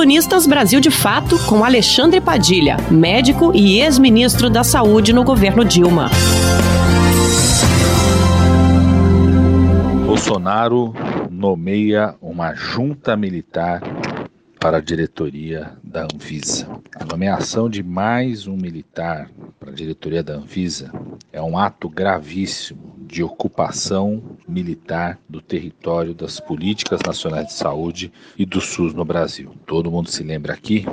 Colunistas Brasil de Fato com Alexandre Padilha, médico e ex-ministro da Saúde no governo Dilma. Bolsonaro nomeia uma junta militar para a diretoria da Anvisa. A nomeação de mais um militar para a diretoria da Anvisa é um ato gravíssimo de ocupação militar do território das políticas nacionais de saúde e do SUS no Brasil. Todo mundo se lembra aqui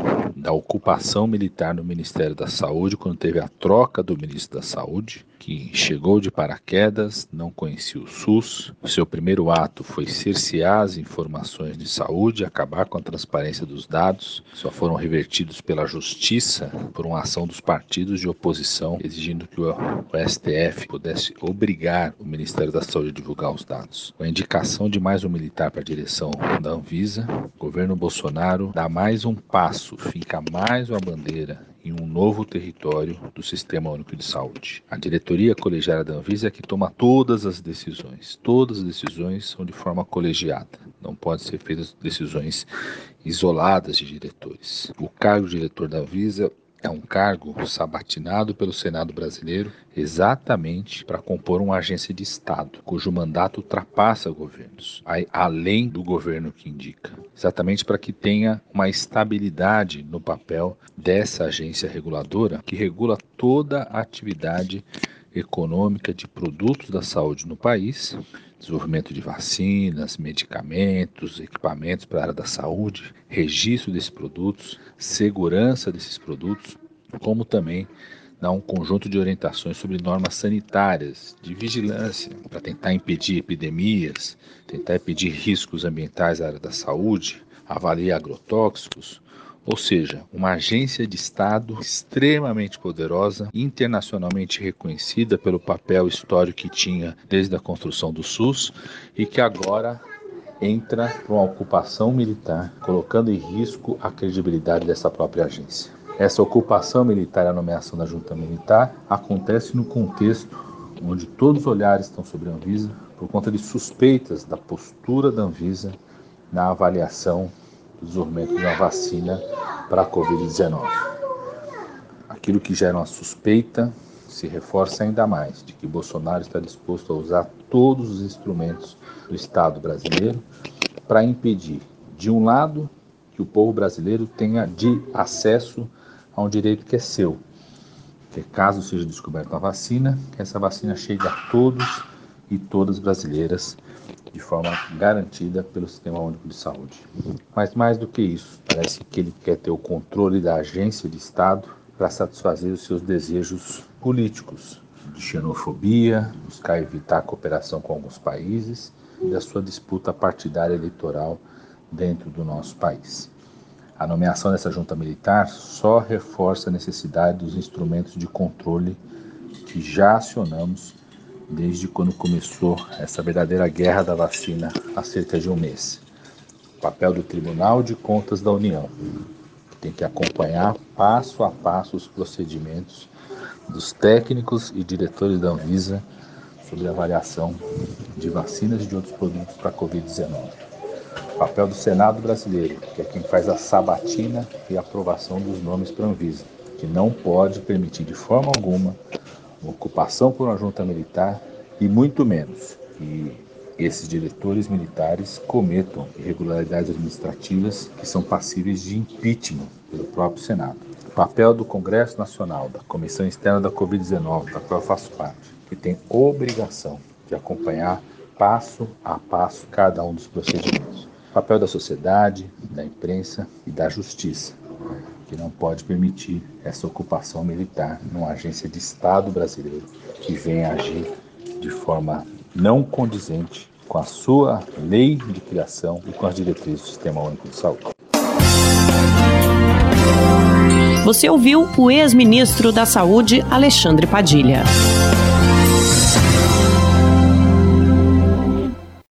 da ocupação militar no Ministério da Saúde quando teve a troca do ministro da Saúde que chegou de paraquedas, não conhecia o SUS. O seu primeiro ato foi cercear as informações de saúde, acabar com a transparência dos dados. Só foram revertidos pela justiça por uma ação dos partidos de oposição, exigindo que o STF pudesse obrigar o Ministério da Saúde a divulgar os dados. Com a indicação de mais um militar para a direção da Anvisa, o governo Bolsonaro dá mais um passo, fica mais uma bandeira em um novo território do Sistema Único de Saúde. A diretoria colegiada da Anvisa é que toma todas as decisões. Todas as decisões são de forma colegiada. Não podem ser feitas decisões isoladas de diretores. O cargo de diretor da Anvisa é um cargo sabatinado pelo Senado brasileiro exatamente para compor uma agência de Estado, cujo mandato ultrapassa governos, além do governo que indica. Exatamente para que tenha uma estabilidade no papel dessa agência reguladora que regula toda a atividade econômica de produtos da saúde no país, desenvolvimento de vacinas, medicamentos, equipamentos para a área da saúde, registro desses produtos, segurança desses produtos, como também dar um conjunto de orientações sobre normas sanitárias, de vigilância, para tentar impedir epidemias, tentar impedir riscos ambientais à área da saúde, avaliar agrotóxicos, ou seja, uma agência de Estado extremamente poderosa, internacionalmente reconhecida pelo papel histórico que tinha desde a construção do SUS e que agora entra para uma ocupação militar, colocando em risco a credibilidade dessa própria agência. Essa ocupação militar e a nomeação da junta militar acontece no contexto onde todos os olhares estão sobre a Anvisa por conta de suspeitas da postura da Anvisa na avaliação do desenvolvimento de uma vacina para a Covid-19. Aquilo que gera uma suspeita se reforça ainda mais de que Bolsonaro está disposto a usar todos os instrumentos do Estado brasileiro para impedir, de um lado, que o povo brasileiro tenha de acesso a um direito que é seu, que caso seja descoberta uma vacina, que essa vacina chegue a todos e todas brasileiras de forma garantida pelo Sistema Único de Saúde. Mas mais do que isso, parece que ele quer ter o controle da agência de Estado para satisfazer os seus desejos políticos de xenofobia, buscar evitar a cooperação com alguns países e da sua disputa partidária eleitoral dentro do nosso país. A nomeação dessa junta militar só reforça a necessidade dos instrumentos de controle que já acionamos desde quando começou essa verdadeira guerra da vacina há cerca de um mês. O papel do Tribunal de Contas da União, que tem que acompanhar passo a passo os procedimentos dos técnicos e diretores da Anvisa sobre a avaliação de vacinas e de outros produtos para a Covid-19. O papel do Senado brasileiro, que é quem faz a sabatina e aprovação dos nomes para a Anvisa, que não pode permitir de forma alguma ocupação por uma junta militar e muito menos que esses diretores militares cometam irregularidades administrativas que são passíveis de impeachment pelo próprio Senado. O papel do Congresso Nacional, da Comissão Externa da Covid-19, da qual eu faço parte, que tem obrigação de acompanhar passo a passo cada um dos procedimentos. O papel da sociedade, da imprensa e da justiça, que não pode permitir essa ocupação militar numa agência de Estado brasileiro que venha agir de forma não condizente com a sua lei de criação e com as diretrizes do Sistema Único de Saúde. Você ouviu o ex-ministro da Saúde, Alexandre Padilha.